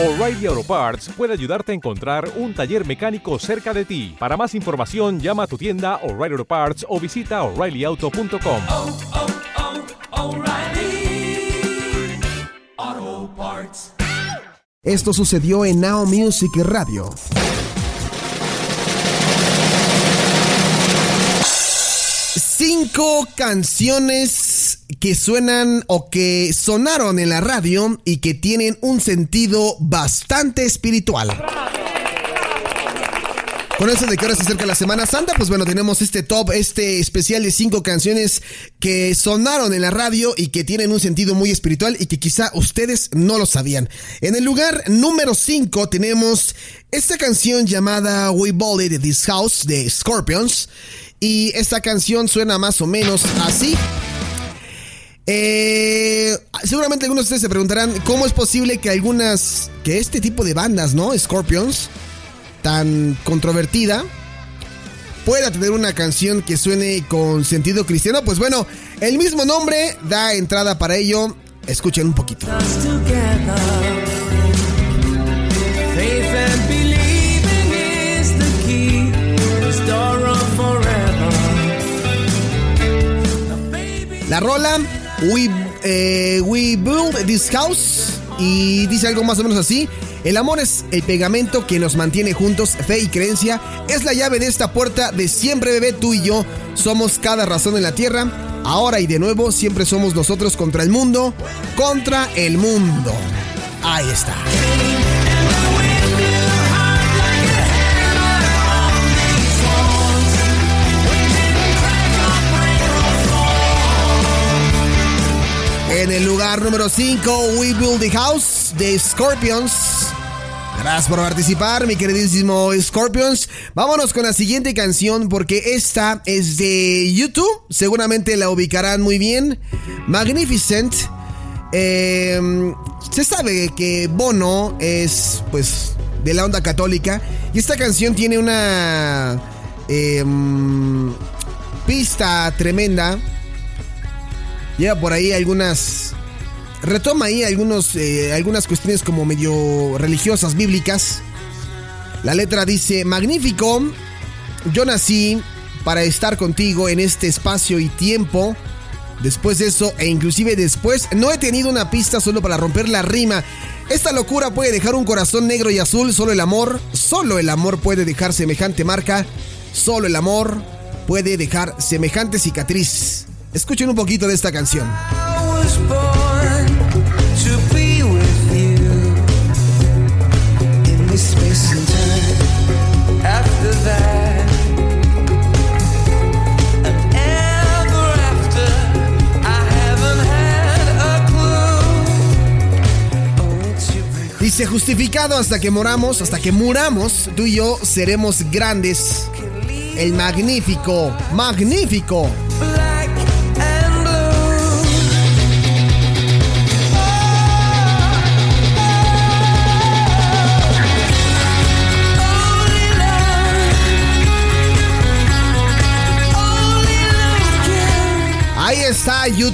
O'Reilly Auto Parts puede ayudarte a encontrar un taller mecánico cerca de ti. Para más información, llama a tu tienda O'Reilly Auto Parts o visita oreillyauto.com. oh, oh, Parts. Esto sucedió en Now Music Radio. Cinco canciones que suenan o que sonaron en la radio y que tienen un sentido bastante espiritual. Con eso de que ahora se acerca la Semana Santa, pues bueno, tenemos este top, este especial de cinco canciones que sonaron en la radio y que tienen un sentido muy espiritual y que quizá ustedes no lo sabían. En el lugar número 5 tenemos esta canción llamada We Bullied This House de Scorpions. Y esta canción suena más o menos así. Eh, seguramente algunos de ustedes se preguntarán cómo es posible que algunas, que este tipo de bandas, ¿no? Scorpions, tan controvertida, pueda tener una canción que suene con sentido cristiano. Pues bueno, el mismo nombre da entrada para ello. Escuchen un poquito. La rola, we, eh, we build this house. Y dice algo más o menos así. El amor es el pegamento que nos mantiene juntos, fe y creencia. Es la llave de esta puerta de siempre, bebé, tú y yo. Somos cada razón en la tierra. Ahora y de nuevo, siempre somos nosotros contra el mundo. Contra el mundo. Ahí está. En el lugar número 5, We Build the House de Scorpions. Gracias por participar, mi queridísimo Scorpions. Vámonos con la siguiente canción porque esta es de YouTube. Seguramente la ubicarán muy bien. Magnificent. Eh, se sabe que Bono es, pues, de la onda católica. Y esta canción tiene una eh, pista tremenda. Lleva por ahí algunas. Retoma ahí algunos, eh, algunas cuestiones como medio religiosas, bíblicas. La letra dice: Magnífico, yo nací para estar contigo en este espacio y tiempo. Después de eso, e inclusive después, no he tenido una pista solo para romper la rima. Esta locura puede dejar un corazón negro y azul. Solo el amor, solo el amor puede dejar semejante marca. Solo el amor puede dejar semejante cicatriz. Escuchen un poquito de esta canción. Dice justificado hasta que moramos, hasta que muramos, tú y yo seremos grandes. El magnífico, magnífico.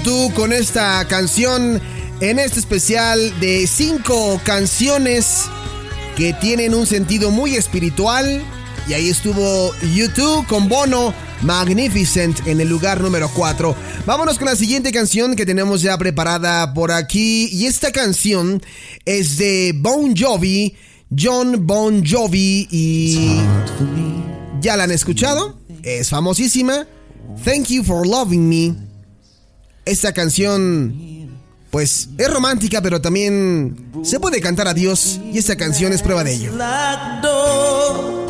YouTube con esta canción en este especial de cinco canciones que tienen un sentido muy espiritual. Y ahí estuvo YouTube con Bono, Magnificent en el lugar número 4. Vámonos con la siguiente canción que tenemos ya preparada por aquí. Y esta canción es de Bon Jovi, John Bon Jovi y... ¿Ya la han escuchado? Es famosísima. Thank you for loving me. Esta canción, pues, es romántica, pero también se puede cantar a Dios y esta canción es prueba de ello. Lock the door,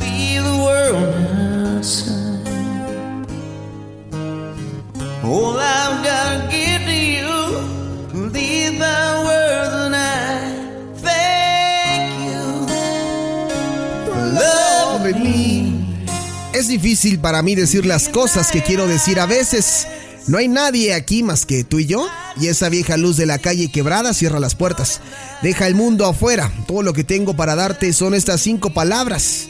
leave the world outside. All I've got to give to you, leave the world and I thank you for loving me. Es difícil para mí decir las cosas que quiero decir a veces. No hay nadie aquí más que tú y yo. Y esa vieja luz de la calle quebrada cierra las puertas. Deja el mundo afuera. Todo lo que tengo para darte son estas cinco palabras.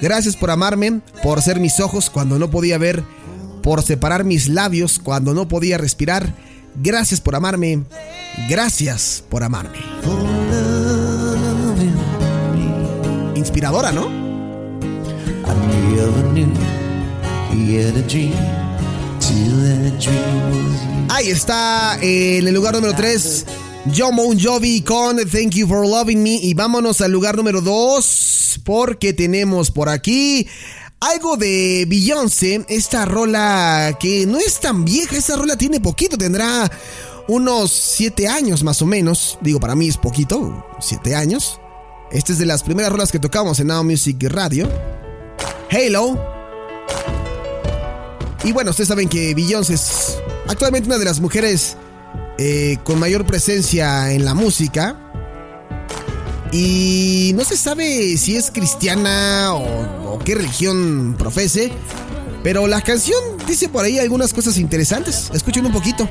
Gracias por amarme, por ser mis ojos cuando no podía ver, por separar mis labios cuando no podía respirar. Gracias por amarme. Gracias por amarme. Inspiradora, ¿no? Ahí está en el lugar número 3. John Bon Jovi con Thank You for Loving Me. Y vámonos al lugar número 2. Porque tenemos por aquí algo de Beyoncé. Esta rola que no es tan vieja. Esta rola tiene poquito. Tendrá unos 7 años más o menos. Digo, para mí es poquito. 7 años. Esta es de las primeras rolas que tocamos en Now Music Radio. Halo. Y bueno, ustedes saben que Beyoncé es actualmente una de las mujeres eh, con mayor presencia en la música. Y no se sabe si es cristiana o, o qué religión profese. Pero la canción dice por ahí algunas cosas interesantes. Escuchen un poquito.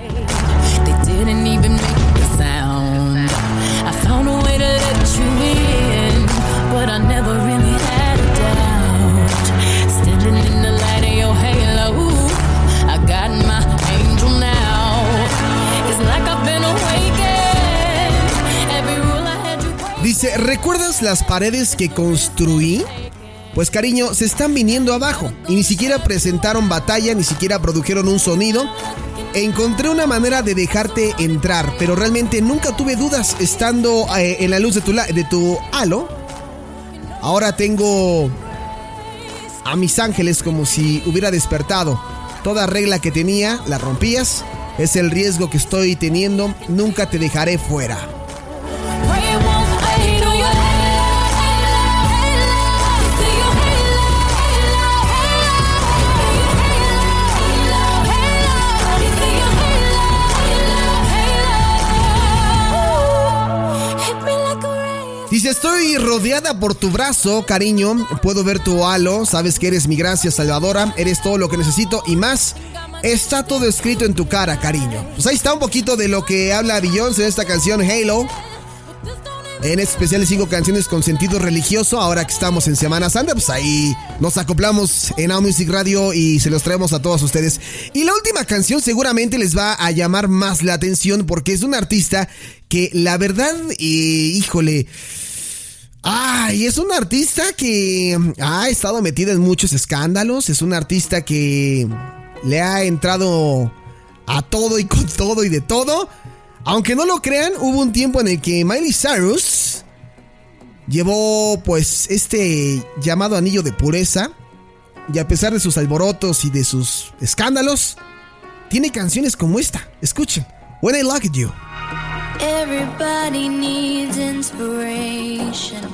¿Recuerdas las paredes que construí? Pues cariño, se están viniendo abajo y ni siquiera presentaron batalla, ni siquiera produjeron un sonido. Encontré una manera de dejarte entrar, pero realmente nunca tuve dudas estando eh, en la luz de tu, de tu halo. Ahora tengo a mis ángeles como si hubiera despertado. Toda regla que tenía la rompías. Es el riesgo que estoy teniendo. Nunca te dejaré fuera. Dice, estoy rodeada por tu brazo, cariño. Puedo ver tu halo. Sabes que eres mi gracia salvadora. Eres todo lo que necesito y más. Está todo escrito en tu cara, cariño. Pues ahí está un poquito de lo que habla Beyoncé en esta canción Halo. En este especial cinco canciones con sentido religioso. Ahora que estamos en Semana Santa, pues ahí nos acoplamos en Now Music Radio y se los traemos a todos ustedes. Y la última canción seguramente les va a llamar más la atención porque es un artista que la verdad, híjole, Ay, es un artista que ha estado metido en muchos escándalos. Es un artista que le ha entrado a todo y con todo y de todo. Aunque no lo crean, hubo un tiempo en el que Miley Cyrus llevó pues este llamado anillo de pureza. Y a pesar de sus alborotos y de sus escándalos, tiene canciones como esta. Escuchen. When I Look at You. Everybody needs inspiration.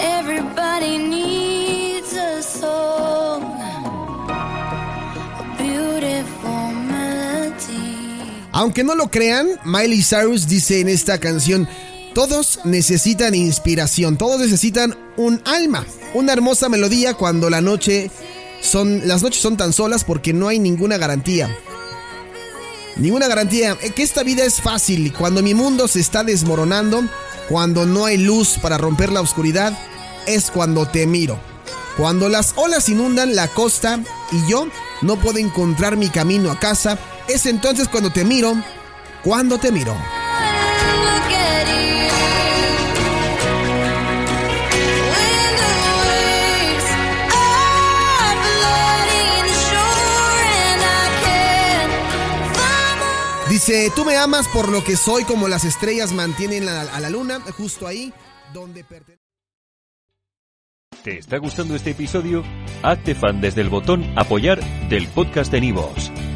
Everybody needs a song. Aunque no lo crean, Miley Cyrus dice en esta canción, todos necesitan inspiración, todos necesitan un alma, una hermosa melodía cuando la noche son las noches son tan solas porque no hay ninguna garantía. Ninguna garantía eh, que esta vida es fácil cuando mi mundo se está desmoronando, cuando no hay luz para romper la oscuridad, es cuando te miro. Cuando las olas inundan la costa y yo no puedo encontrar mi camino a casa, es entonces cuando te miro, cuando te miro. Dice, tú me amas por lo que soy como las estrellas mantienen la- a la luna, justo ahí donde pertenece. ¿Te está gustando este episodio? Hazte fan desde el botón Apoyar del podcast de Nivos.